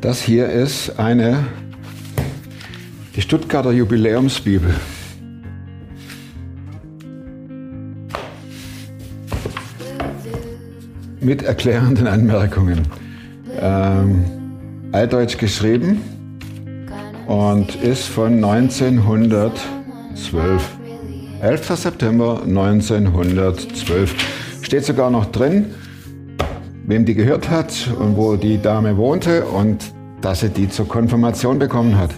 Das hier ist eine, die Stuttgarter Jubiläumsbibel. Mit erklärenden Anmerkungen. Ähm, altdeutsch geschrieben und ist von 1912. 11. September 1912. Steht sogar noch drin, wem die gehört hat und wo die Dame wohnte und dass sie die zur Konfirmation bekommen hat.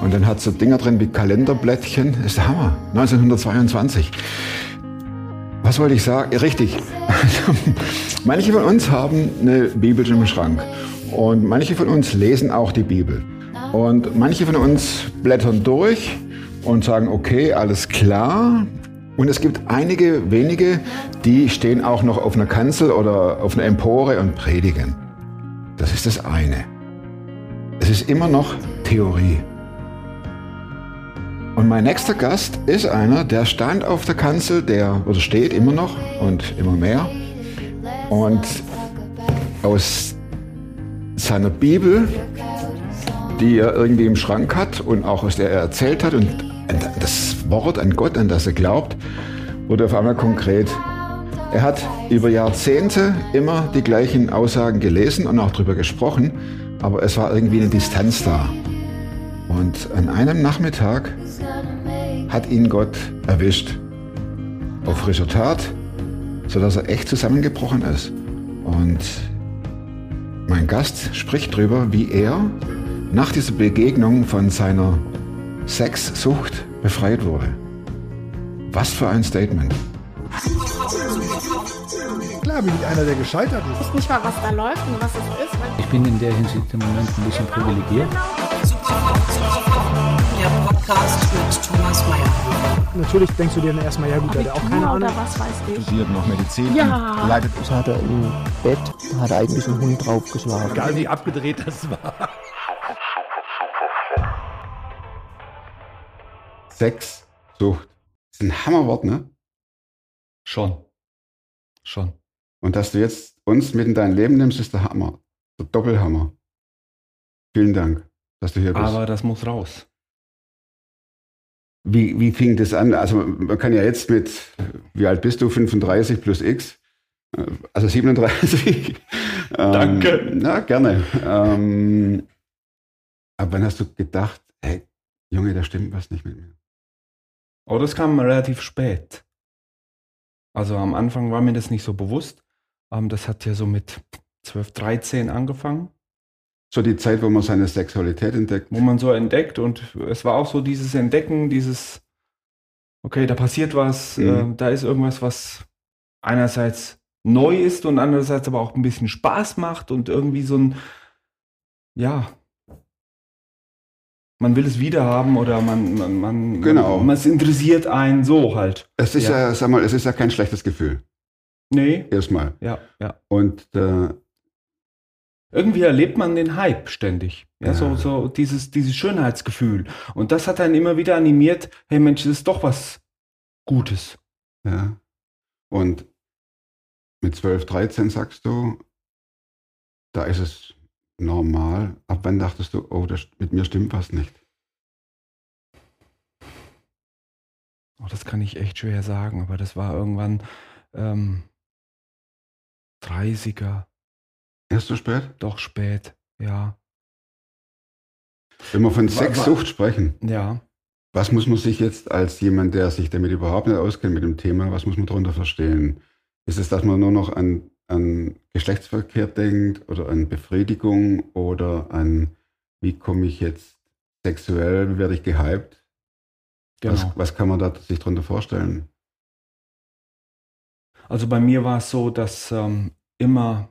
Und dann hat sie Dinger drin wie Kalenderblättchen. Ist der Hammer. 1922. Was wollte ich sagen? Richtig. manche von uns haben eine Bibel im Schrank. Und manche von uns lesen auch die Bibel. Und manche von uns blättern durch und sagen, okay, alles klar. Und es gibt einige wenige, die stehen auch noch auf einer Kanzel oder auf einer Empore und predigen. Das ist das eine. Es ist immer noch Theorie. Und mein nächster Gast ist einer, der stand auf der Kanzel, der oder steht immer noch und immer mehr. Und aus seiner Bibel, die er irgendwie im Schrank hat und auch aus der er erzählt hat und das Wort an Gott, an das er glaubt, wurde auf einmal konkret. Er hat über Jahrzehnte immer die gleichen Aussagen gelesen und auch darüber gesprochen, aber es war irgendwie eine Distanz da. Und an einem Nachmittag hat ihn Gott erwischt. Auf frischer Tat, sodass er echt zusammengebrochen ist. Und mein Gast spricht darüber, wie er nach dieser Begegnung von seiner Sexsucht befreit wurde. Was für ein Statement. Klar bin ich einer, der gescheitert ist. Ich weiß nicht mal, was da läuft und was es ist. Ich bin in der Hinsicht im Moment ein bisschen privilegiert. Der Podcast mit Thomas Mayer. Natürlich denkst du dir dann erstmal, ja gut, der hat auch keine Ahnung. was weiß ich. studiert noch Medizin, Ja. leidet Das hat er im Bett, da hat er eigentlich einen Hund draufgeschlagen. Egal wie abgedreht das war. Sexsucht. Das ist ein Hammerwort, ne? schon. Schon. Und dass du jetzt uns mit in dein Leben nimmst, ist der Hammer. Der Doppelhammer. Vielen Dank, dass du hier bist. Aber das muss raus. Wie, wie fing das an? Also man kann ja jetzt mit, wie alt bist du? 35 plus X? Also 37. Danke. Ähm, na, gerne. Ähm, aber wann hast du gedacht, hey, Junge, da stimmt was nicht mit mir? Aber das kam relativ spät. Also am Anfang war mir das nicht so bewusst. Ähm, das hat ja so mit 12, 13 angefangen, So die Zeit, wo man seine Sexualität entdeckt. wo man so entdeckt und es war auch so dieses Entdecken, dieses, okay, da passiert was, Mhm. äh, da ist irgendwas, was einerseits neu ist und andererseits aber auch ein bisschen Spaß macht und irgendwie so ein, ja, man will es wieder haben oder man, man, man, Genau. man, es interessiert einen so halt. Es ist ja. Ja. sag mal, es ist ja kein schlechtes Gefühl. Nee, Erstmal. ja, ja. Und äh, Irgendwie erlebt man den Hype ständig. Ja, Ja. so, so dieses, dieses Schönheitsgefühl. Und das hat einen immer wieder animiert, hey Mensch, das ist doch was Gutes. ja. Und mit 12, 13 sagst du, da ist es normal. Ab wann dachtest du, oh, das, mit mir stimmt was nicht? Oh, das kann ich echt schwer sagen, aber das war irgendwann ähm, 30er, Erst so spät? doch spät, ja. Wenn wir von Sexsucht sprechen, Ja. was muss man sich jetzt als jemand, der sich damit überhaupt nicht auskennt mit dem Thema, was muss man darunter verstehen? Ist es, dass man nur noch an, an Geschlechtsverkehr denkt oder an Befriedigung oder an, wie komme ich jetzt sexuell, wie werde ich gehypt? Genau. Was, was kann man da sich darunter vorstellen? Also bei mir war es so, dass ähm, immer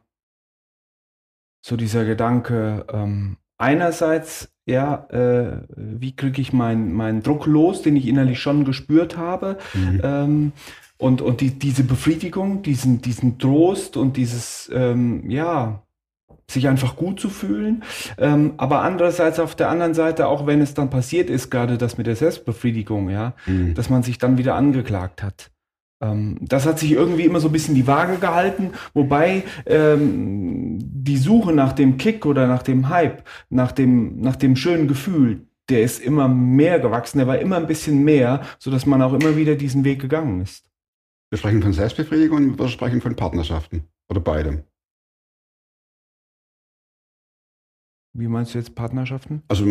so dieser Gedanke, ähm, einerseits, ja, äh, wie kriege ich meinen meinen Druck los, den ich innerlich schon gespürt habe, Mhm. ähm, und, und die, diese Befriedigung, diesen, diesen Trost und dieses, ähm, ja, sich einfach gut zu fühlen. Ähm, aber andererseits auf der anderen Seite, auch wenn es dann passiert ist, gerade das mit der Selbstbefriedigung, ja, Mhm. dass man sich dann wieder angeklagt hat. Ähm, das hat sich irgendwie immer so ein bisschen die Waage gehalten, wobei ähm, die Suche nach dem Kick oder nach dem Hype, nach dem, nach dem schönen Gefühl, der ist immer mehr gewachsen, der war immer ein bisschen mehr, sodass man auch immer wieder diesen Weg gegangen ist. Wir sprechen von Selbstbefriedigung und wir sprechen von Partnerschaften. Oder beidem. Wie meinst du jetzt Partnerschaften? Also,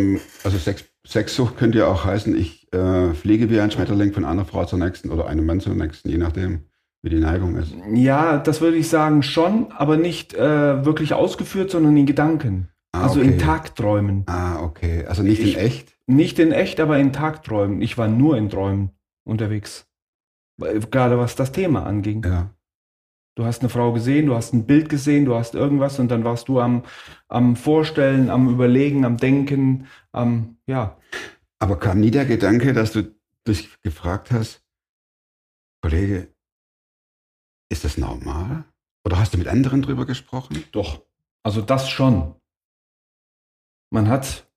also Sex, Sexsucht könnte ja auch heißen, ich äh, fliege wie ein Schmetterling von einer Frau zur nächsten oder einem Mann zur nächsten, je nachdem, wie die Neigung ist. Ja, das würde ich sagen schon, aber nicht äh, wirklich ausgeführt, sondern in Gedanken. Ah, also okay. in Tagträumen. Ah, okay. Also nicht Ich- in echt? Nicht in echt, aber in Tagträumen. Ich war nur in Träumen unterwegs. Weil- Gerade was das Thema anging. Ja. Du hast eine Frau gesehen, du hast ein Bild gesehen, du hast irgendwas und dann warst du am, am Vorstellen, am Überlegen, am Denken, am, ja. Aber kam nie der Gedanke, dass du dich gefragt hast, Kollege, ist das normal? Oder hast du mit anderen drüber gesprochen? Doch. Also das schon. Man hat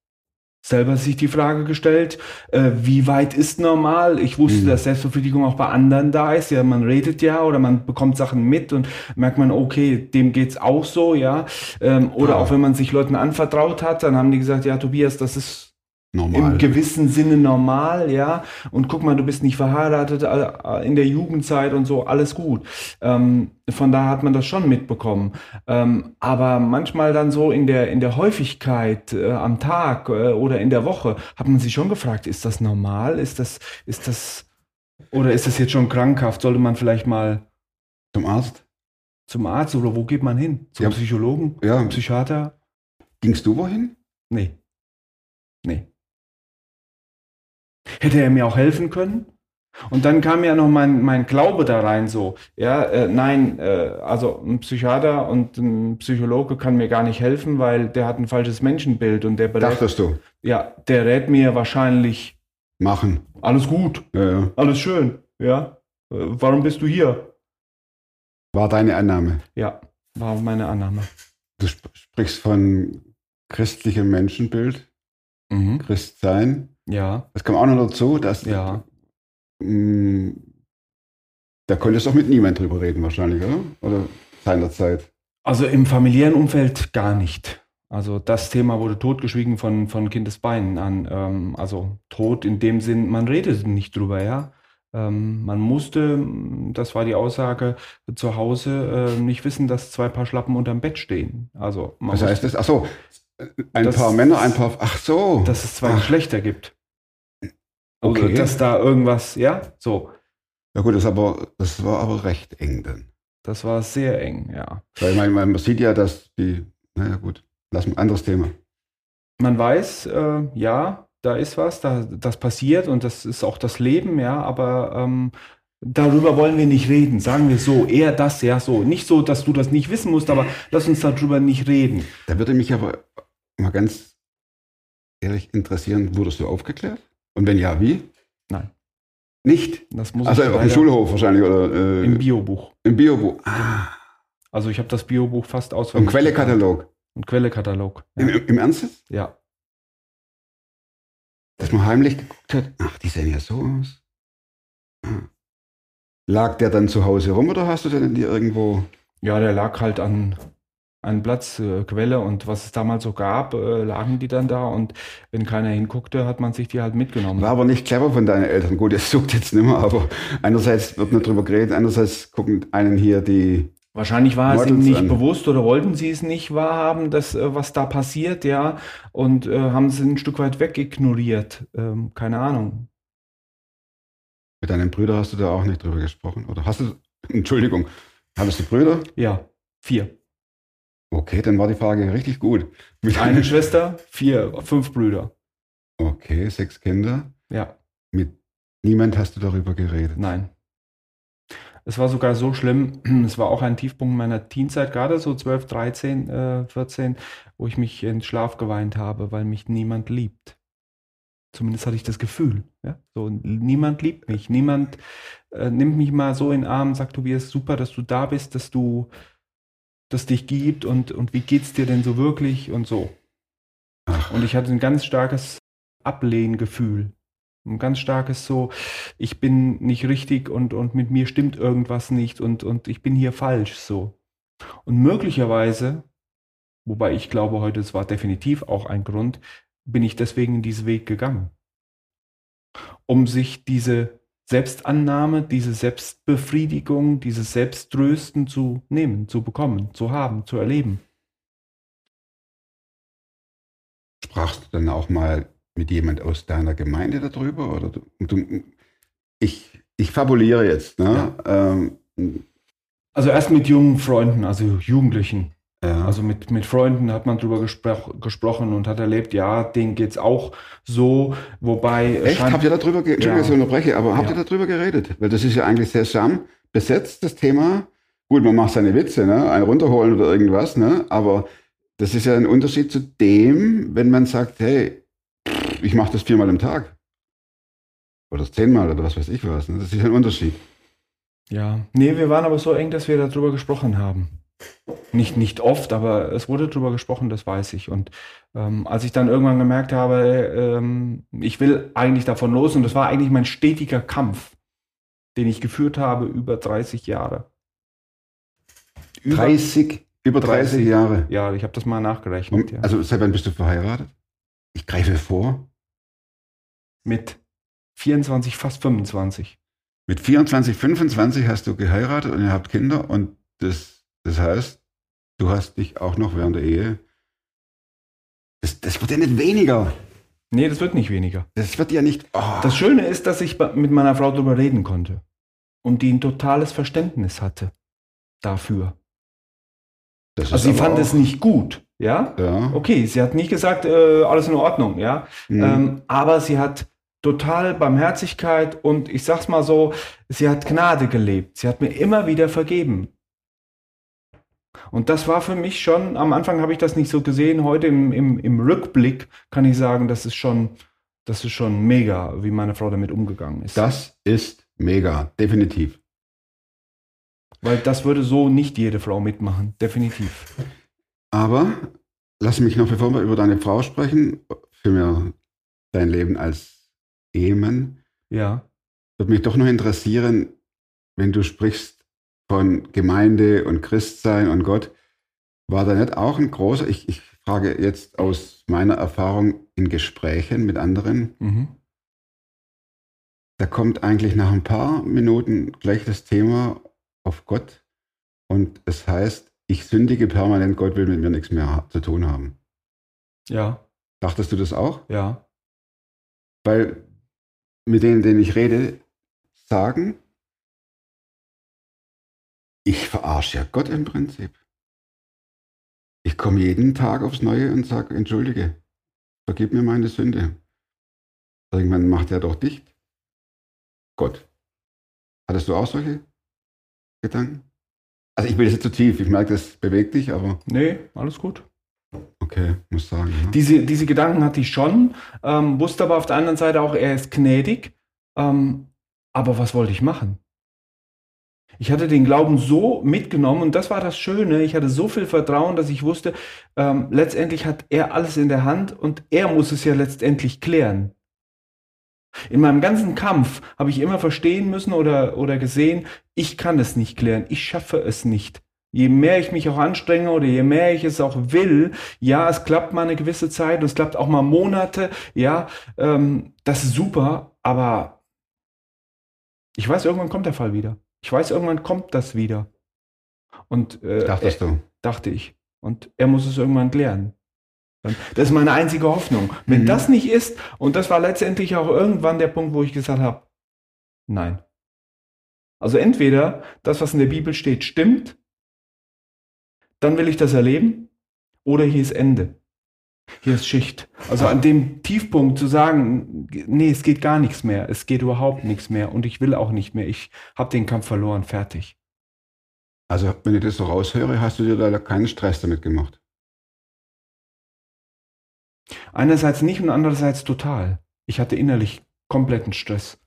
selber sich die Frage gestellt, äh, wie weit ist normal? Ich wusste, Mhm. dass Selbstbefriedigung auch bei anderen da ist. Ja, man redet ja oder man bekommt Sachen mit und merkt man, okay, dem geht's auch so, ja. Ähm, oder Ah. auch wenn man sich Leuten anvertraut hat, dann haben die gesagt, ja, Tobias, das ist Normal. im gewissen Sinne normal, ja. Und guck mal, du bist nicht verheiratet äh, in der Jugendzeit und so, alles gut. Ähm, von daher hat man das schon mitbekommen. Ähm, aber manchmal dann so in der, in der Häufigkeit äh, am Tag äh, oder in der Woche hat man sich schon gefragt, ist das normal? Ist das, ist das, oder ist das jetzt schon krankhaft? Sollte man vielleicht mal Zum Arzt? zum Arzt oder wo geht man hin? Zum Ja. Psychologen? Ja. Psychiater? Gingst du wohin? Nee. Nee. Hätte er mir auch helfen können? Und dann kam ja noch mein, mein Glaube da rein, so, ja, äh, nein, äh, also ein Psychiater und ein Psychologe kann mir gar nicht helfen, weil der hat ein falsches Menschenbild und der berät, Dachtest du? ja, der rät mir wahrscheinlich, Machen. alles gut, Ja, ja. alles schön, ja, äh, warum bist du hier? War deine Annahme. Ja, war meine Annahme. Du sp sprichst von christlichem Menschenbild, Mhm. Christsein. Ja, Das kam auch noch dazu, dass ja. mh, da konntest du auch mit niemand drüber reden wahrscheinlich, oder? Oder seinerzeit. Also im familiären Umfeld gar nicht. Also das Thema wurde totgeschwiegen von, von Kindesbeinen an. Ähm, also tot in dem Sinn, man redet nicht drüber, ja. Ähm, man musste, das war die Aussage, zu Hause äh, nicht wissen, dass zwei Paar Schlappen unterm Bett stehen. Also man Was heißt das? Ach so, ein Das- paar Männer, ein paar. Ach so. dass es zwei Ach. Geschlechter gibt. Also, Okay. dass da irgendwas, ja, so. Ja gut, das, aber, das war aber recht eng dann. Das war sehr eng, ja. Weil man, man sieht ja, dass die. Naja gut, lass mal anderes Thema. Man weiß, äh, ja, da ist was, da, das passiert und das ist auch das Leben, ja, aber ähm, darüber wollen wir nicht reden, sagen wir so, eher das, ja, so. Nicht so, dass du das nicht wissen musst, aber lass uns darüber nicht reden. Da würde mich aber mal ganz ehrlich interessieren, wurdest du aufgeklärt? Und wenn ja, wie? Nein. Nicht? Das muss Also ich auf dem Schulhof wahrscheinlich oder äh, im Biobuch. im Biobuch. Ah, Also ich habe das Biobuch fast im auswendig. Quellekatalog. Ein Quellekatalog. Im, Ja. im, Im Ernst? ja. Dass man heimlich geguckt hat, ach, die sehen ja so aus. Ah. Lag der dann zu Hause rum oder hast du den dir irgendwo? Ja, der lag halt an einem Platz, äh, Quelle und was es damals so gab, äh, lagen die dann da und wenn keiner hinguckte, hat man sich die halt mitgenommen. War aber nicht clever von deinen Eltern. Gut, es sucht jetzt nicht mehr, aber einerseits wird nicht drüber geredet, andererseits gucken einen hier die. Wahrscheinlich war es ihnen Models nicht an. bewusst oder wollten sie es nicht wahrhaben, dass, äh, was da passiert, ja, und äh, haben es ein Stück weit wegignoriert. Ähm, keine Ahnung. Mit deinen Brüdern hast du da auch nicht drüber gesprochen? Oder hast du, Entschuldigung, hattest du Brüder? Ja, vier. Okay, dann war die Frage richtig gut. Mit Eine Schwester, vier, fünf Brüder. Okay, sechs Kinder. Ja, Mit niemand hast du darüber geredet. nein. Es war sogar so schlimm, es war auch ein Tiefpunkt meiner Teenzeit, gerade so 12, 13, äh, 14, wo ich mich in Schlaf geweint habe, weil mich niemand liebt. Zumindest hatte ich das Gefühl. Ja? So, niemand liebt mich, niemand äh, nimmt mich mal so in den Arm, sagt Tobias, super, dass du da bist, dass du das dich gibt und, und wie geht's dir denn so wirklich und so. Ach, Und ich hatte ein ganz starkes Ablehngefühl Ein ganz starkes so, ich bin nicht richtig und, und mit mir stimmt irgendwas nicht und, und ich bin hier falsch so. Und möglicherweise, wobei ich glaube heute, es war definitiv auch ein Grund, bin ich deswegen in diesen Weg gegangen. Um sich diese Selbstannahme, diese Selbstbefriedigung, dieses Selbsttrösten zu nehmen, zu bekommen, zu haben, zu erleben. Sprachst du dann auch mal mit jemand aus deiner Gemeinde darüber? Oder du, du, ich, ich fabuliere jetzt. Ne? Ähm, Also erst mit jungen Freunden, also Jugendlichen. Ja. Also mit, mit Freunden hat man drüber gespro gesprochen und hat erlebt, ja, denen geht's auch so, wobei es Echt? scheint- Habt ihr darüber? Entschuldigung, Ja. ich unterbreche, aber habt Ja. ihr darüber geredet? Weil das ist ja eigentlich sehr schambesetzt, das Thema. Gut, man macht seine Witze, ne? Einen runterholen oder irgendwas, ne? Aber das ist ja ein Unterschied zu dem, wenn man sagt, hey, ich mache das viermal am Tag. Oder zehnmal oder was weiß ich was. Ne? Das ist ein Unterschied. Ja, nee, wir waren aber so eng, dass wir darüber gesprochen haben. Nicht, nicht oft, aber es wurde darüber gesprochen, das weiß ich. Und ähm, als ich dann irgendwann gemerkt habe, ähm, ich will eigentlich davon los, und das war eigentlich mein stetiger Kampf, den ich geführt habe über 30 Jahre. Über, 30, über 30, 30. Jahre. Ja, ich habe das mal nachgerechnet. Und, ja. Also seit wann bist du verheiratet? Ich greife vor. Mit 24, fast 25. Mit 24, 25 hast du geheiratet und ihr habt Kinder und das, das heißt, du hast dich auch noch während der Ehe. Das, das wird ja nicht weniger. Nee, das wird nicht weniger. Das wird ja nicht. Oh, Das Schöne ist, dass ich mit meiner Frau darüber reden konnte und die ein totales Verständnis hatte dafür. das Also sie fand es nicht gut, ja. Ja. Okay, sie hat nicht gesagt, äh, alles in Ordnung, ja. Mhm. Ähm, aber sie hat total Barmherzigkeit und ich sag's mal so, sie hat Gnade gelebt. Sie hat mir immer wieder vergeben. Und das war für mich schon, am Anfang habe ich das nicht so gesehen, heute im, im, im Rückblick kann ich sagen, das ist schon, das ist schon mega, wie meine Frau damit umgegangen ist. das ist mega, definitiv. Weil das würde so nicht jede Frau mitmachen, definitiv. Aber lass mich noch, bevor wir über deine Frau sprechen, für mir dein Leben als Ehemann, Ja. würde mich doch noch interessieren, wenn du sprichst von Gemeinde und Christsein und Gott, war da nicht auch ein großer, ich, ich frage jetzt aus meiner Erfahrung in Gesprächen mit anderen, Mhm. da kommt eigentlich nach ein paar Minuten gleich das Thema auf Gott und es heißt, ich sündige permanent, Gott will mit mir nichts mehr zu tun haben. Ja, Dachtest du das auch? ja. Weil mit denen, denen ich rede, sagen, ich verarsche ja Gott im Prinzip. Ich komme jeden Tag aufs Neue und sage, entschuldige, vergib mir meine Sünde. Irgendwann macht er doch dicht. Gott. Hattest du auch solche Gedanken? Also ich will jetzt zu tief, ich merke, das bewegt dich, aber Nee, alles gut. okay, muss sagen. Ja. Diese, diese Gedanken hatte ich schon, ähm, wusste aber auf der anderen Seite auch, er ist gnädig. Ähm, aber was wollte ich machen? Ich hatte den Glauben so mitgenommen und das war das Schöne. Ich hatte so viel Vertrauen, dass ich wusste, ähm, letztendlich hat er alles in der Hand und er muss es ja letztendlich klären. In meinem ganzen Kampf habe ich immer verstehen müssen oder, oder gesehen, ich kann es nicht klären, ich schaffe es nicht. Je mehr ich mich auch anstrenge oder je mehr ich es auch will, ja, es klappt mal eine gewisse Zeit und es klappt auch mal Monate, ja, ähm, das ist super, aber ich weiß, irgendwann kommt der Fall wieder. Ich weiß, irgendwann kommt das wieder. Und äh, Dachtest du? dachte ich. Und er muss es irgendwann klären. Dann- Das ist meine einzige Hoffnung. Wenn Mhm. das nicht ist, und das war letztendlich auch irgendwann der Punkt, wo ich gesagt habe, nein. Also entweder das, was in der Bibel steht, stimmt, dann will ich das erleben, oder hier ist Ende. Hier ist Schicht. Also an dem Tiefpunkt zu sagen, nee, es geht gar nichts mehr, es geht überhaupt nichts mehr und ich will auch nicht mehr, ich habe den Kampf verloren, fertig. Also wenn ich das so raushöre, hast du dir da keinen Stress damit gemacht. Einerseits nicht und andererseits total. Ich hatte innerlich kompletten Stress,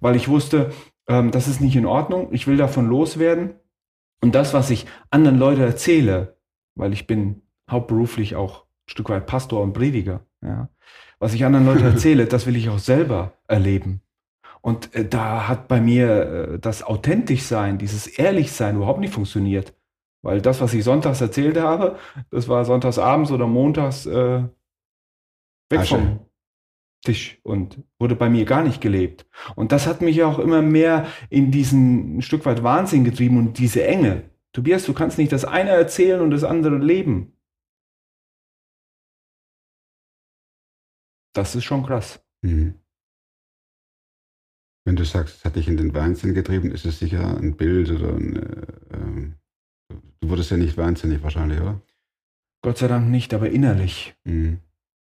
weil ich wusste, ähm, das ist nicht in Ordnung, ich will davon loswerden. Und das, was ich anderen Leuten erzähle, weil ich bin hauptberuflich auch Stück weit Pastor und Prediger, ja, Was ich anderen Leuten erzähle, das will ich auch selber erleben. Und äh, da hat bei mir äh, das authentisch sein, dieses ehrlich sein überhaupt nicht funktioniert. Weil das, was ich sonntags erzählt habe, das war sonntags abends oder montags äh, weg Asche. vom Tisch und wurde bei mir gar nicht gelebt. Und das hat mich auch immer mehr in diesen ein Stück weit Wahnsinn getrieben und diese Enge. Tobias, du kannst nicht das eine erzählen und das andere leben. Das ist schon krass. Mhm. Wenn du sagst, es hat dich in den Wahnsinn getrieben, ist es sicher ein Bild oder ein, äh, ähm, du wurdest ja nicht wahnsinnig wahrscheinlich, oder? Gott sei Dank nicht, aber innerlich. Mhm.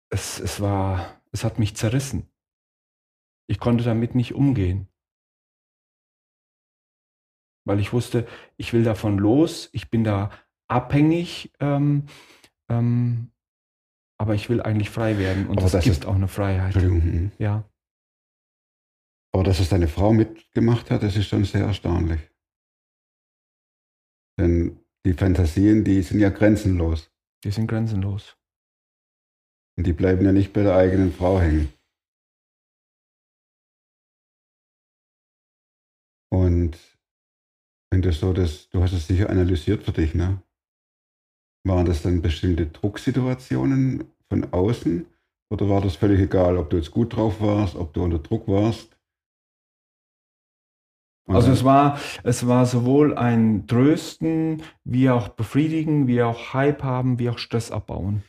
Es, es war, es hat mich zerrissen. Ich konnte damit nicht umgehen. Weil ich wusste, ich will davon los, ich bin da abhängig, ähm, ähm, aber ich will eigentlich frei werden und Aber es das gibt ist- auch eine Freiheit. Entschuldigung. mhm. Ja, Aber dass es deine Frau mitgemacht hat, das ist schon sehr erstaunlich. Denn die Fantasien, die sind ja grenzenlos. die sind grenzenlos. Und die bleiben ja nicht bei der eigenen Frau hängen. Und wenn du so das, du hast es sicher analysiert für dich, ne? Waren das dann bestimmte Drucksituationen von außen? Oder war das völlig egal, ob du jetzt gut drauf warst, ob du unter Druck warst? Und Also es war, es war sowohl ein Trösten, wie auch Befriedigen, wie auch Hype haben, wie auch Stress abbauen.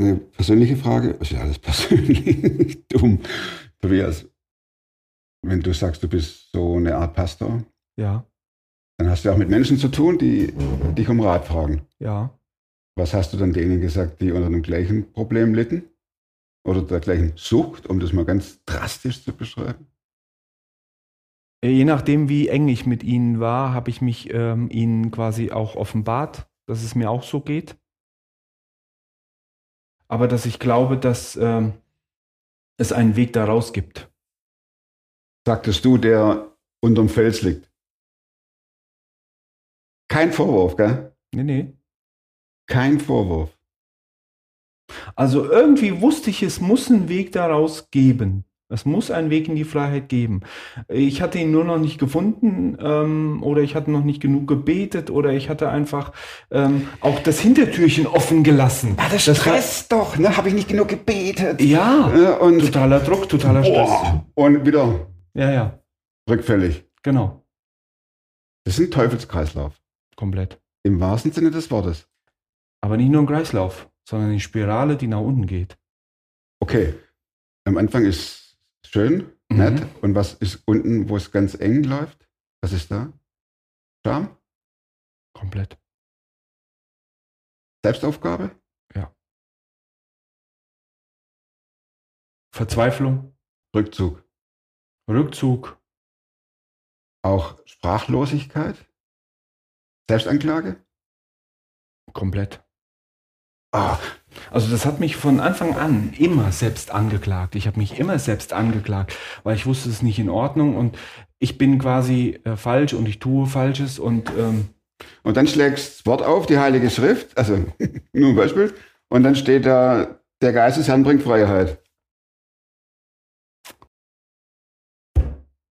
Eine persönliche Frage, ist ja alles persönlich, dumm. Tobias, wenn du sagst, du bist so eine Art Pastor, Ja, dann hast du auch mit Menschen zu tun, die dich um Rat fragen. ja. Was hast du dann denen gesagt, die unter dem gleichen Problem litten? Oder der gleichen Sucht, um das mal ganz drastisch zu beschreiben? Je nachdem, wie eng ich mit ihnen war, habe ich mich ähm, ihnen quasi auch offenbart, dass es mir auch so geht. Aber dass ich glaube, dass ähm, es einen Weg daraus gibt. Sagtest du, der unterm Fels liegt. Kein Vorwurf, gell? Nee, nee. Kein Vorwurf. Also irgendwie wusste ich, es muss einen Weg daraus geben. Es muss einen Weg in die Freiheit geben. Ich hatte ihn nur noch nicht gefunden ähm, oder ich hatte noch nicht genug gebetet oder ich hatte einfach ähm, auch das Hintertürchen offen gelassen. Ah, das war- stresst doch, ne? Habe ich nicht genug gebetet? Ja, Ja, und, totaler Druck, totaler Stress. Und wieder Ja, ja, rückfällig. genau, Das ist ein Teufelskreislauf. Komplett. Im wahrsten Sinne des Wortes. Aber nicht nur ein Kreislauf, sondern eine Spirale, die nach unten geht. Okay. Am Anfang ist schön, Mhm. nett. Und was ist unten, wo es ganz eng läuft? Was ist da? Scham? Komplett. Selbstaufgabe? Verzweiflung, Rückzug. Rückzug, Auch Sprachlosigkeit? Selbstanklage? komplett. Ah, Also das hat mich von Anfang an immer selbst angeklagt. Ich habe mich immer selbst angeklagt, weil ich wusste es ist nicht in Ordnung und ich bin quasi äh, falsch und ich tue Falsches und ähm, Und dann schlägst das Wort auf, die Heilige Schrift, also nur ein Beispiel, und dann steht da, der Geist des Herrn bringt Freiheit.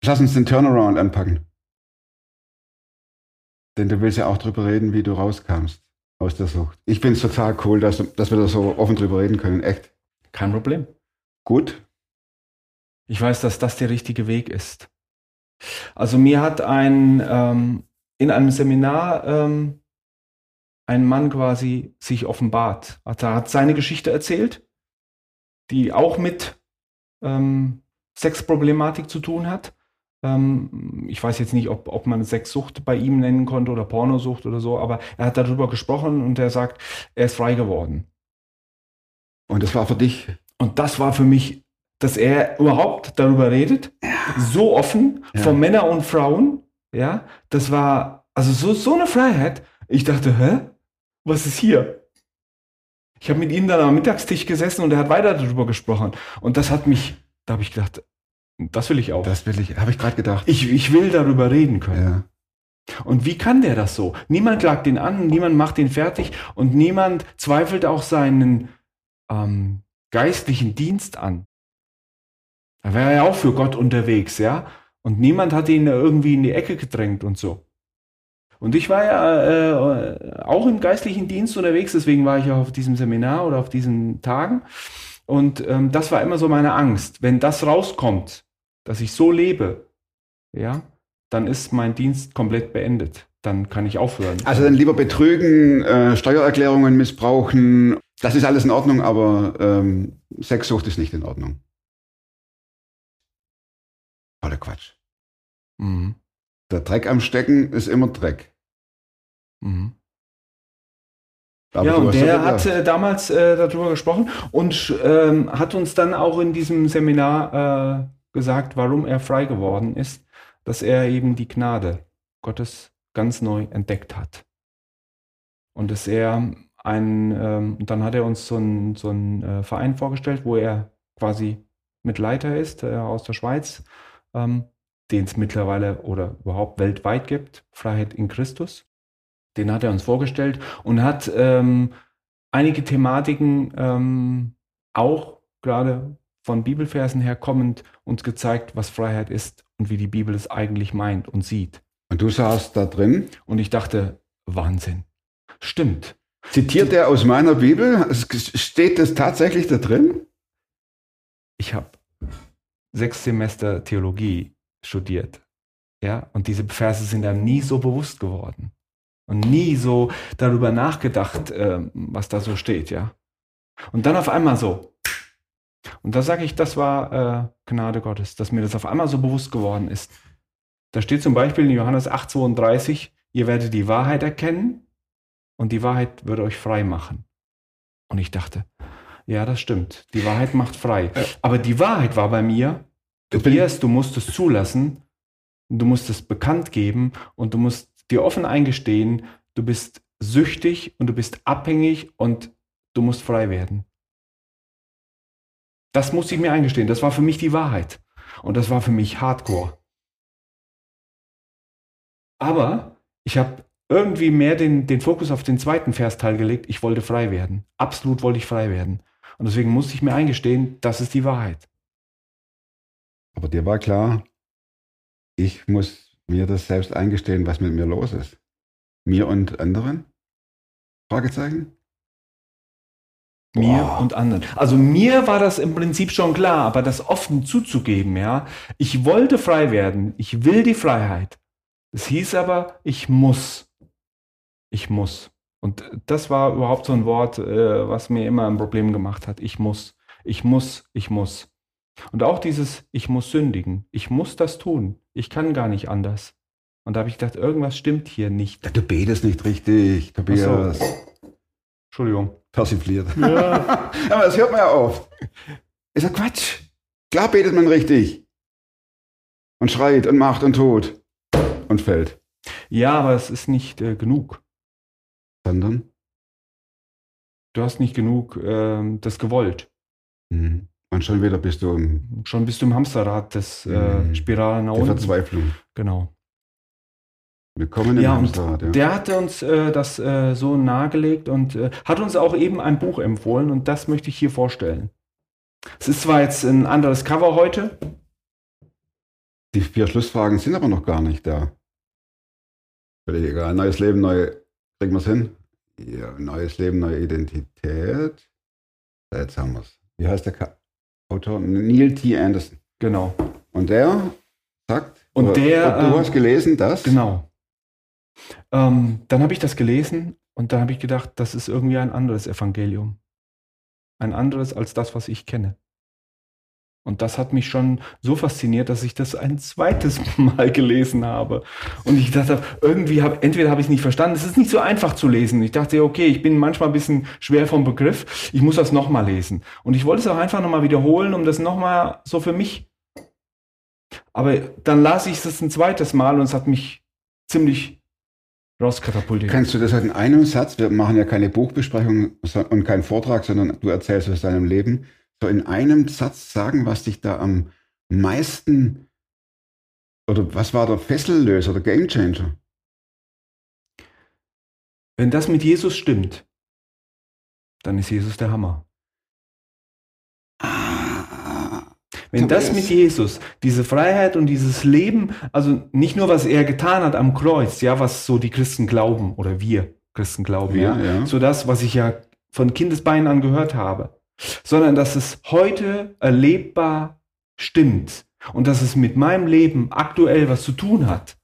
Lass uns den Turnaround anpacken. Denn du willst ja auch drüber reden, wie du rauskamst aus der Sucht. Ich finde es total cool, dass, dass wir da so offen drüber reden können. Echt kein Problem. gut. Ich weiß, dass das der richtige Weg ist. Also mir hat ein ähm, in einem Seminar ähm, ein Mann quasi sich offenbart. Also er hat seine Geschichte erzählt, die auch mit ähm, Sexproblematik zu tun hat. Ähm, ich weiß jetzt nicht, ob, ob man Sexsucht bei ihm nennen konnte oder Pornosucht oder so, aber er hat darüber gesprochen und er sagt, er ist frei geworden. Und das war für dich, Und das war für mich, dass er überhaupt darüber redet, so offen, Ja. von Männern und Frauen, ja, das war, also so, so eine Freiheit. Ich dachte, hä? Was ist hier? Ich habe mit ihm dann am Mittagstisch gesessen und er hat weiter darüber gesprochen. Und das hat mich, da habe ich gedacht, das will ich auch. das will ich, habe ich gerade gedacht. ich, ich will darüber reden können. Ja. Und wie kann der das so? Niemand klagt ihn an, niemand macht ihn fertig und niemand zweifelt auch seinen, ähm, geistlichen Dienst an. Da war er ja auch für Gott unterwegs, ja. Und niemand hat ihn irgendwie in die Ecke gedrängt und so. Und ich war ja äh, auch im geistlichen Dienst unterwegs, deswegen war ich auch auf diesem Seminar oder auf diesen Tagen. Und ähm, das war immer so meine Angst. Wenn das rauskommt, dass ich so lebe, ja, dann ist mein Dienst komplett beendet. Dann kann ich aufhören. Also dann lieber betrügen, äh, Steuererklärungen missbrauchen. Das ist alles in Ordnung, aber ähm, Sexsucht ist nicht in Ordnung. Voller Quatsch. Mhm. Der Dreck am Stecken ist immer Dreck. Mhm. Aber ja, und der hat äh, damals äh, darüber gesprochen und ähm, hat uns dann auch in diesem Seminar äh, gesagt, warum er frei geworden ist, dass er eben die Gnade Gottes ganz neu entdeckt hat. Und dass er ein, ähm, dann hat er uns so einen so äh, Verein vorgestellt, wo er quasi Mitleiter ist äh, aus der Schweiz, ähm, den es mittlerweile oder überhaupt weltweit gibt, Freiheit in Christus. Den hat er uns vorgestellt und hat ähm, einige Thematiken ähm, auch gerade von Bibelversen her kommend uns gezeigt, was Freiheit ist und wie die Bibel es eigentlich meint und sieht. und du saßt da drin. Und ich dachte, Wahnsinn. Stimmt. Zitiert er aus meiner Bibel? Steht das tatsächlich da drin? Ich habe sechs Semester Theologie studiert. Ja, und diese Verse sind einem nie so bewusst geworden. Und nie so darüber nachgedacht, ähm, was da so steht, ja. Und dann auf einmal so. Und da sage ich, das war äh, Gnade Gottes, dass mir das auf einmal so bewusst geworden ist. Da steht zum Beispiel in Johannes 8,32, ihr werdet die Wahrheit erkennen und die Wahrheit wird euch frei machen. Und ich dachte, ja, das stimmt. Die Wahrheit macht frei. Aber die Wahrheit war bei mir, Tobias, du musst es zulassen, du musst es bekannt geben und du musst dir offen eingestehen, du bist süchtig und du bist abhängig und du musst frei werden. Das musste ich mir eingestehen. Das war für mich die Wahrheit. Und das war für mich Hardcore. Aber ich habe irgendwie mehr den, den Fokus auf den zweiten Versteil gelegt. Ich wollte frei werden. Absolut wollte ich frei werden. Und deswegen musste ich mir eingestehen, das ist die Wahrheit. Aber dir war klar, ich muss mir das selbst eingestehen, was mit mir los ist. Mir und anderen? Fragezeichen? Mir Boah. und anderen. Also mir war das im Prinzip schon klar, aber das offen zuzugeben, ja. Ich wollte frei werden. Ich will die Freiheit. Es hieß aber, ich muss. Ich muss. Und das war überhaupt so ein Wort, äh, was mir immer ein Problem gemacht hat. Ich muss. Ich muss. Ich muss. Und auch dieses, ich muss sündigen. Ich muss das tun. Ich kann gar nicht anders. Und da habe ich gedacht, irgendwas stimmt hier nicht. Du betest nicht richtig, Tobias. Entschuldigung. Persifliert. Aber das hört man ja oft. Ist ja Quatsch. Klar betet man richtig. Und schreit und macht und tut. Und fällt. Ja, aber es ist nicht äh, genug. Sondern? Du hast nicht genug ähm, das gewollt. Mhm. Und schon wieder bist du in Schon bist du im Hamsterrad des äh, Mhm. Spirale nach unten. Verzweiflung. Genau. Willkommen im Ja, Hamsterrad. Ja. der hatte uns äh, das äh, so nahegelegt und äh, hat uns auch eben ein Buch empfohlen und das möchte ich hier vorstellen. Es ist zwar jetzt ein anderes Cover heute, Die vier Schlussfragen sind aber noch gar nicht da. Völlig egal. Neues Leben, neue. Kriegen wir es hin? Ja, neues Leben, neue Identität. Jetzt haben wir es. Wie heißt der Ka Autor? Neil T. Anderson. genau, Und der sagt, Und der, du ähm, hast gelesen, dass genau. Ähm, dann habe ich das gelesen und da habe ich gedacht, das ist irgendwie ein anderes Evangelium. Ein anderes als das, was ich kenne. Und das hat mich schon so fasziniert, dass ich das ein zweites Mal gelesen habe. Und ich dachte, irgendwie habe, entweder habe ich es nicht verstanden. Es ist nicht so einfach zu lesen. Ich dachte, okay, ich bin manchmal ein bisschen schwer vom Begriff. Ich muss das nochmal lesen. Und ich wollte es auch einfach nochmal wiederholen, um das nochmal so für mich. Aber dann las ich es ein zweites Mal und es hat mich ziemlich rauskatapultiert. kannst du das halt in einem Satz, wir machen ja keine Buchbesprechung und keinen Vortrag, sondern du erzählst aus deinem Leben, so in einem Satz sagen, was dich da am meisten oder was war der Fessellöser, der Gamechanger? Wenn das mit Jesus stimmt, dann ist Jesus der Hammer. Wenn das mit Jesus, diese Freiheit und dieses Leben, also nicht nur was er getan hat am Kreuz, ja, was so die Christen glauben oder wir Christen glauben, Wir, ja, ja. so das, was ich ja von Kindesbeinen an gehört habe, sondern dass es heute erlebbar stimmt und dass es mit meinem Leben aktuell was zu tun hat.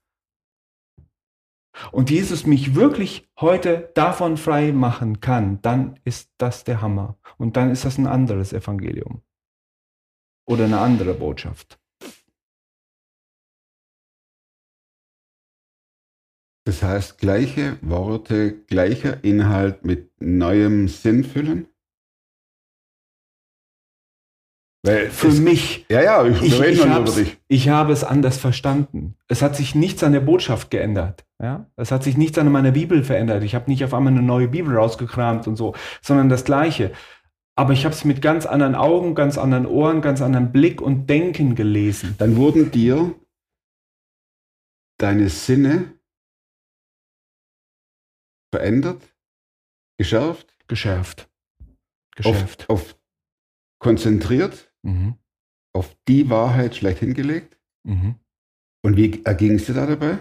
Und Jesus mich wirklich heute davon frei machen kann, dann ist das der Hammer. Und dann ist das ein anderes Evangelium. Oder eine andere Botschaft. Das heißt, gleiche Worte, gleicher Inhalt mit neuem Sinn füllen? Weil Für es- mich. Ja, ja, ich, Ich, ich, dich. ich habe es anders verstanden. Es hat sich nichts an der Botschaft geändert. Ja? Es hat sich nichts an meiner Bibel verändert. Ich habe nicht auf einmal eine neue Bibel rausgekramt und so, sondern das Gleiche. Aber ich habe es mit ganz anderen Augen, ganz anderen Ohren, ganz anderen Blick und Denken gelesen. Dann wurden dir deine Sinne verändert, geschärft, Geschärft. auf, Geschärft. auf konzentriert, Mhm. auf die Wahrheit schlecht hingelegt. Mhm. Und wie erging es dir da dabei?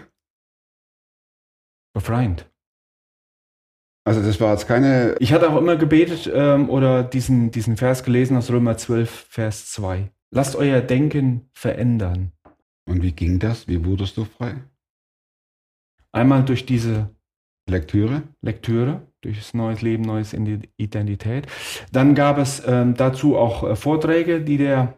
Befreiend. Also das war jetzt keine, Ich hatte auch immer gebetet ähm, oder diesen, diesen Vers gelesen aus Römer 12, Vers 2. Lasst euer Denken verändern. und wie ging das? Wie wurdest du frei? Einmal durch diese Lektüre? Lektüre, durch das neues Leben, neues Identität. Dann gab es ähm, dazu auch äh, Vorträge, die der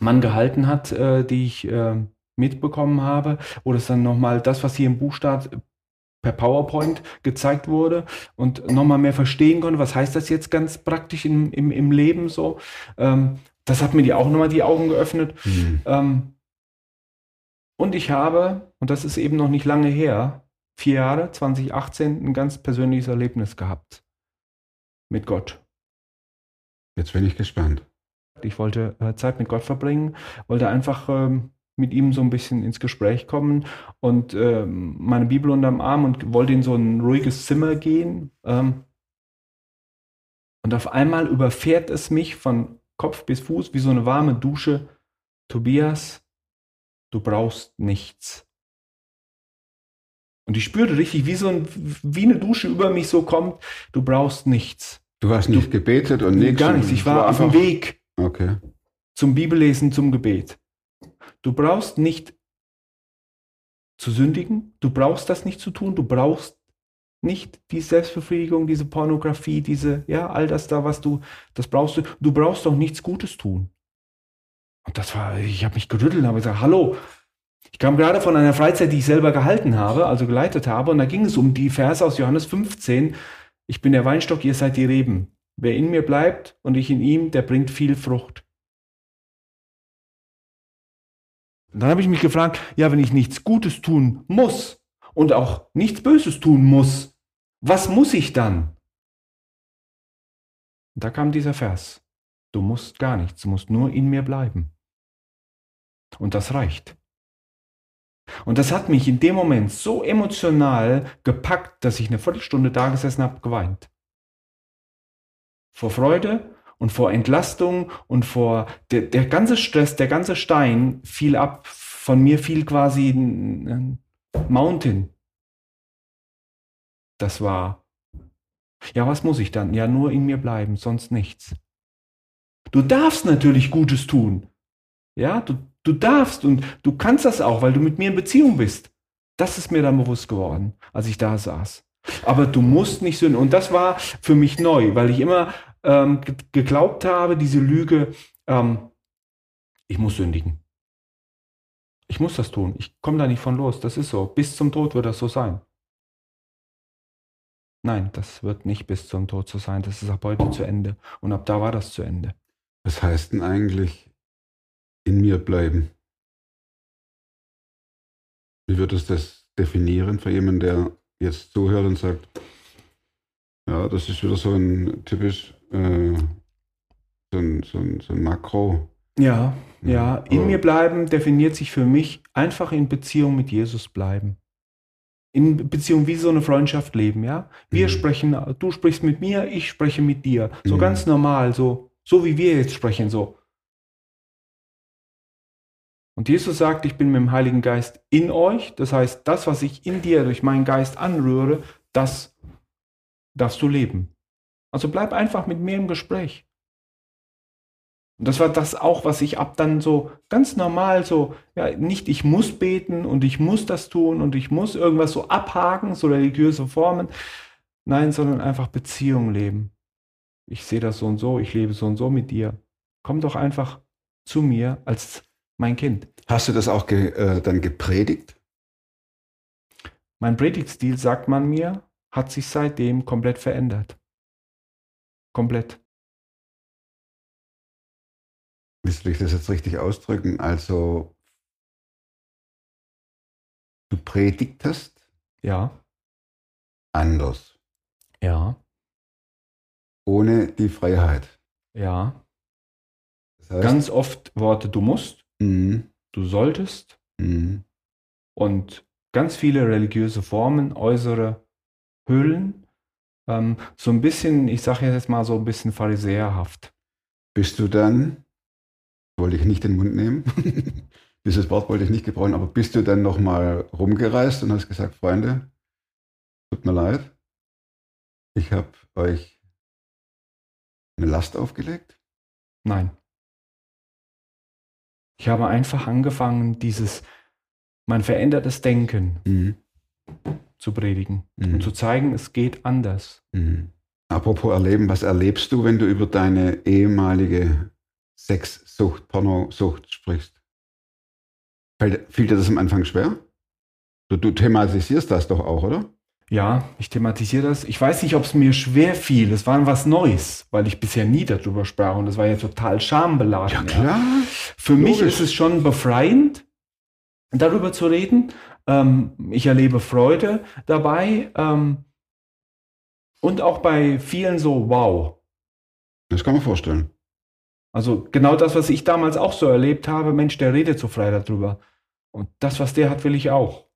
Mann gehalten hat, äh, die ich äh, mitbekommen habe, wo das dann nochmal das, was hier im Buch steht, per PowerPoint gezeigt wurde und nochmal mehr verstehen konnte, was heißt das jetzt ganz praktisch im, im, im Leben so. Ähm, das hat mir die auch nochmal die Augen geöffnet. Hm. Ähm, und ich habe, und das ist eben noch nicht lange her, vier Jahre, 2018, ein ganz persönliches Erlebnis gehabt mit Gott. Jetzt bin ich gespannt. Ich wollte äh, Zeit mit Gott verbringen, wollte einfach ähm, mit ihm so ein bisschen ins Gespräch kommen und ähm, meine Bibel unterm Arm und wollte in so ein ruhiges Zimmer gehen. Ähm, und auf einmal überfährt es mich von Kopf bis Fuß wie so eine warme Dusche. Tobias, du brauchst nichts. Und ich spürte richtig, wie so ein, wie eine Dusche über mich so kommt. Du brauchst nichts. Du hast nicht gebetet und nichts. Gar nichts. Ich es war auf dem Weg Okay. zum Bibellesen, zum Gebet. Du brauchst nicht zu sündigen, du brauchst das nicht zu tun, du brauchst nicht die Selbstbefriedigung, diese Pornografie, diese, ja, all das da, was du, das brauchst du, du brauchst doch nichts Gutes tun. Und das war, ich habe mich gerüttelt und habe gesagt, hallo, ich kam gerade von einer Freizeit, die ich selber gehalten habe, also geleitet habe, und da ging es um die Verse aus Johannes 15, ich bin der Weinstock, ihr seid die Reben. Wer in mir bleibt und ich in ihm, der bringt viel Frucht. Und dann habe ich mich gefragt, ja, wenn ich nichts Gutes tun muss und auch nichts Böses tun muss, was muss ich dann? Und da kam dieser Vers. Du musst gar nichts, du musst nur in mir bleiben. Und das reicht. Und das hat mich in dem Moment so emotional gepackt, dass ich eine Viertelstunde da gesessen habe, geweint. Vor Freude und vor Entlastung und vor der, der ganze Stress, der ganze Stein fiel ab. Von mir fiel quasi ein, ein Mountain. Das war. Ja, was muss ich dann? Ja, nur in mir bleiben, sonst nichts. Du darfst natürlich Gutes tun. Ja, du, du darfst und du kannst das auch, weil du mit mir in Beziehung bist. Das ist mir dann bewusst geworden, als ich da saß. Aber du musst nicht sündigen. Und das war für mich neu, weil ich immer ähm, ge- geglaubt habe, diese Lüge, ähm, ich muss sündigen. Ich muss das tun. Ich komme da nicht von los. Das ist so. Bis zum Tod wird das so sein. Nein, das wird nicht bis zum Tod so sein. Das ist ab heute zu Ende. Und ab da war das zu Ende. Was heißt denn eigentlich in mir bleiben? Wie würdest du das definieren für jemanden, der jetzt zuhört und sagt, ja, das ist wieder so ein typisch, äh, so ein, so ein, so ein Makro. Ja, ja. Ja, In mir bleiben definiert sich für mich einfach in Beziehung mit Jesus bleiben. In Beziehung wie so eine Freundschaft leben, ja. Wir Mhm. sprechen, du sprichst mit mir, ich spreche mit dir. So Mhm. ganz normal, so, so wie wir jetzt sprechen, so. Und Jesus sagt, ich bin mit dem Heiligen Geist in euch. Das heißt, das, was ich in dir durch meinen Geist anrühre, das darfst du leben. Also bleib einfach mit mir im Gespräch. Und das war das auch, was ich ab dann so ganz normal so, ja, nicht ich muss beten und ich muss das tun und ich muss irgendwas so abhaken, so religiöse Formen. Nein, sondern einfach Beziehung leben. Ich sehe das so und so, ich lebe so und so mit dir. Komm doch einfach zu mir als mein Kind. Hast du das auch ge, äh, dann gepredigt? Mein Predigtstil, sagt man mir, hat sich seitdem komplett verändert. Komplett. Wie soll ich das jetzt richtig ausdrücken? Also, du predigtest Ja, anders, ja, ohne die Freiheit. ja. Das heißt, Ganz oft Worte du musst, Mhm, du solltest mhm, und ganz viele religiöse Formen, äußere Hüllen. Ähm, so ein bisschen, ich sage jetzt mal so ein bisschen pharisäerhaft. Bist du dann, wollte ich nicht den Mund nehmen, dieses Wort wollte ich nicht gebrauchen, aber bist du dann nochmal rumgereist und hast gesagt, Freunde, tut mir leid, ich habe euch eine Last aufgelegt? Nein. Ich habe einfach angefangen, dieses, mein verändertes Denken Mhm. Zu predigen Mhm. und zu zeigen, es geht anders. Mhm. Apropos Erleben, was erlebst du, wenn du über deine ehemalige Sexsucht, Pornosucht sprichst? Fällt, fiel dir das am Anfang schwer? Du, du thematisierst das doch auch, oder? Ja, ich thematisiere das. Ich weiß nicht, ob es mir schwer fiel. Es war was Neues, weil ich bisher nie darüber sprach und das war ja total schambeladen. Für mich Logisch. ist es schon befreiend, darüber zu reden. Ähm, ich erlebe Freude dabei ähm, und auch bei vielen so, wow. Das kann man vorstellen. Also genau das, was ich damals auch so erlebt habe, Mensch, der redet so frei darüber. Und das, was der hat, will ich auch.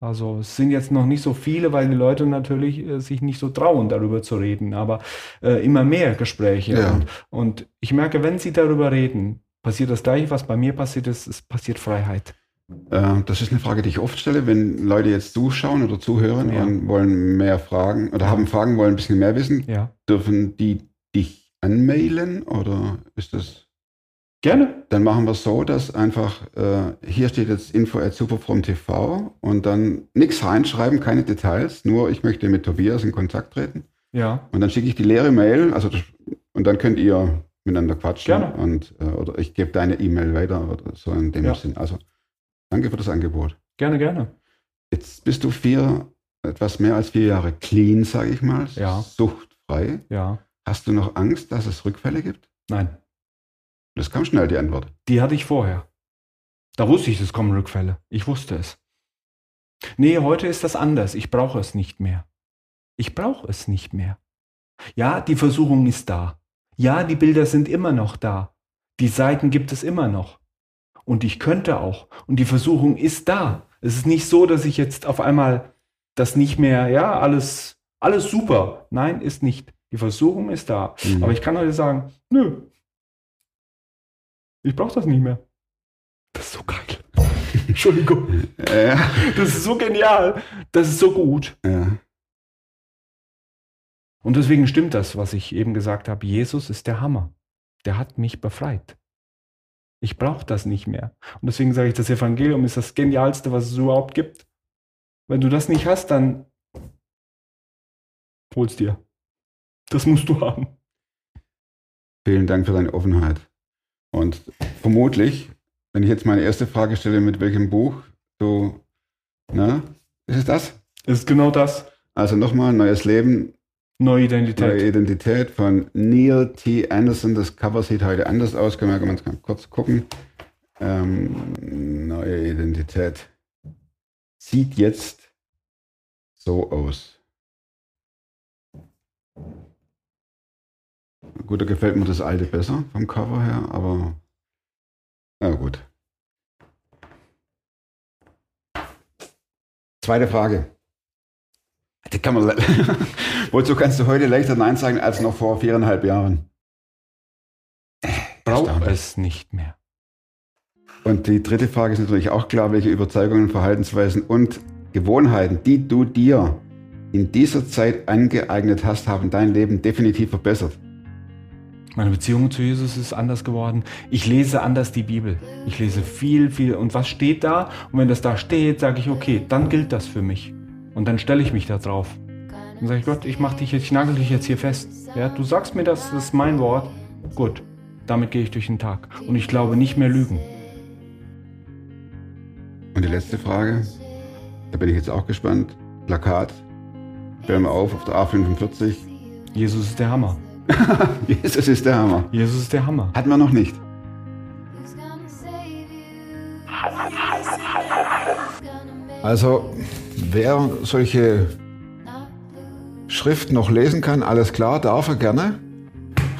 Also es sind jetzt noch nicht so viele, weil die Leute natürlich äh, sich nicht so trauen, darüber zu reden, aber äh, immer mehr Gespräche. Ja. Und, und ich merke, wenn sie darüber reden, passiert das gleiche, was bei mir passiert ist, es passiert Freiheit. Äh, das ist eine Frage, die ich oft stelle, wenn Leute jetzt zuschauen oder zuhören Ja. und wollen mehr Fragen oder haben Fragen, wollen ein bisschen mehr wissen. Ja. Dürfen die dich anmailen oder ist das? Gerne. Dann machen wir es so, dass einfach, äh, hier steht jetzt info at superfromtv und dann nichts reinschreiben, keine Details, nur ich möchte mit Tobias in Kontakt treten. Ja. Und dann schicke ich die leere Mail, also das, und dann könnt ihr miteinander quatschen Gerne. und äh, oder ich gebe deine E-Mail weiter oder so in dem Ja. Sinn. Also danke für das Angebot. Gerne, gerne. Jetzt bist du vier, etwas mehr als vier Jahre clean, sage ich mal, Ja. suchtfrei. Ja. Hast du noch Angst, dass es Rückfälle gibt? Nein. Das kam schnell, die Antwort. Die hatte ich vorher. Da wusste ich, es kommen Rückfälle. Ich wusste es. Nee, heute ist das anders. Ich brauche es nicht mehr. Ich brauche es nicht mehr. Ja, die Versuchung ist da. Ja, die Bilder sind immer noch da. Die Seiten gibt es immer noch. Und ich könnte auch. Und die Versuchung ist da. Es ist nicht so, dass ich jetzt auf einmal das nicht mehr, ja, alles, alles super. Nein, ist nicht. Die Versuchung ist da. Mhm. Aber ich kann heute sagen, nö. Ich brauche das nicht mehr. Das ist so geil. Entschuldigung. Ja, Das ist so genial. Das ist so gut. ja. Und deswegen stimmt das, was ich eben gesagt habe. Jesus ist der Hammer. Der hat mich befreit. Ich brauche das nicht mehr. Und deswegen sage ich, das Evangelium ist das Genialste, was es überhaupt gibt. Wenn du das nicht hast, dann hol's dir. Das musst du haben. Vielen Dank für deine Offenheit. Und vermutlich, wenn ich jetzt meine erste Frage stelle, mit welchem Buch du, ne, ist es das? Das ist genau das. Also nochmal, Neues Leben, Neue Identität. Neue Identität von Neil T. Anderson. Das Cover sieht heute anders aus. Können wir ganz kurz gucken. Ähm, neue Identität. Sieht jetzt so aus. Gut, da gefällt mir das alte besser vom Cover her, aber na gut. Zweite Frage. Kann man Wozu kannst du heute leichter Nein sagen als noch vor viereinhalb Jahren? Erstaunlich. es nicht mehr. Und die dritte Frage ist natürlich auch klar, welche Überzeugungen, Verhaltensweisen und Gewohnheiten, die du dir in dieser Zeit angeeignet hast, haben dein Leben definitiv verbessert. Meine Beziehung zu Jesus ist anders geworden. Ich lese anders die Bibel. Ich lese viel, viel. Und was steht da? Und wenn das da steht, sage ich, okay, dann gilt das für mich. Und dann stelle ich mich da drauf. Dann sage ich, Gott, ich mach dich jetzt, ich nagel dich jetzt hier fest. Ja, du sagst mir das, das ist mein Wort. Gut, damit gehe ich durch den Tag. Und ich glaube nicht mehr lügen. Und die letzte Frage, da bin ich jetzt auch gespannt. Plakat, wir auf auf der A45. Jesus ist der Hammer. Jesus ist der Hammer. Jesus ist der Hammer. Hatten wir noch nicht. Also, wer solche Schriften noch lesen kann, alles klar, darf er gerne.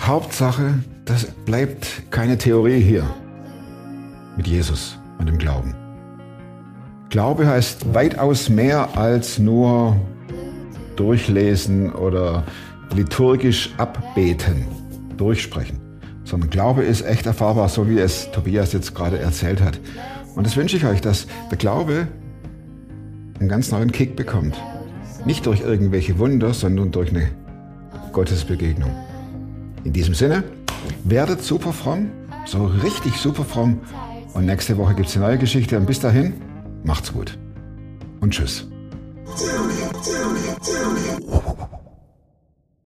Hauptsache, das bleibt keine Theorie hier mit Jesus und dem Glauben. Glaube heißt weitaus mehr als nur durchlesen oder liturgisch abbeten, durchsprechen, sondern Glaube ist echt erfahrbar, so wie es Tobias jetzt gerade erzählt hat. Und das wünsche ich euch, dass der Glaube einen ganz neuen Kick bekommt. Nicht durch irgendwelche Wunder, sondern durch eine Gottesbegegnung. In diesem Sinne, werdet super fromm, so richtig super fromm. Und nächste Woche gibt es eine neue Geschichte. Und bis dahin, macht's gut. Und tschüss.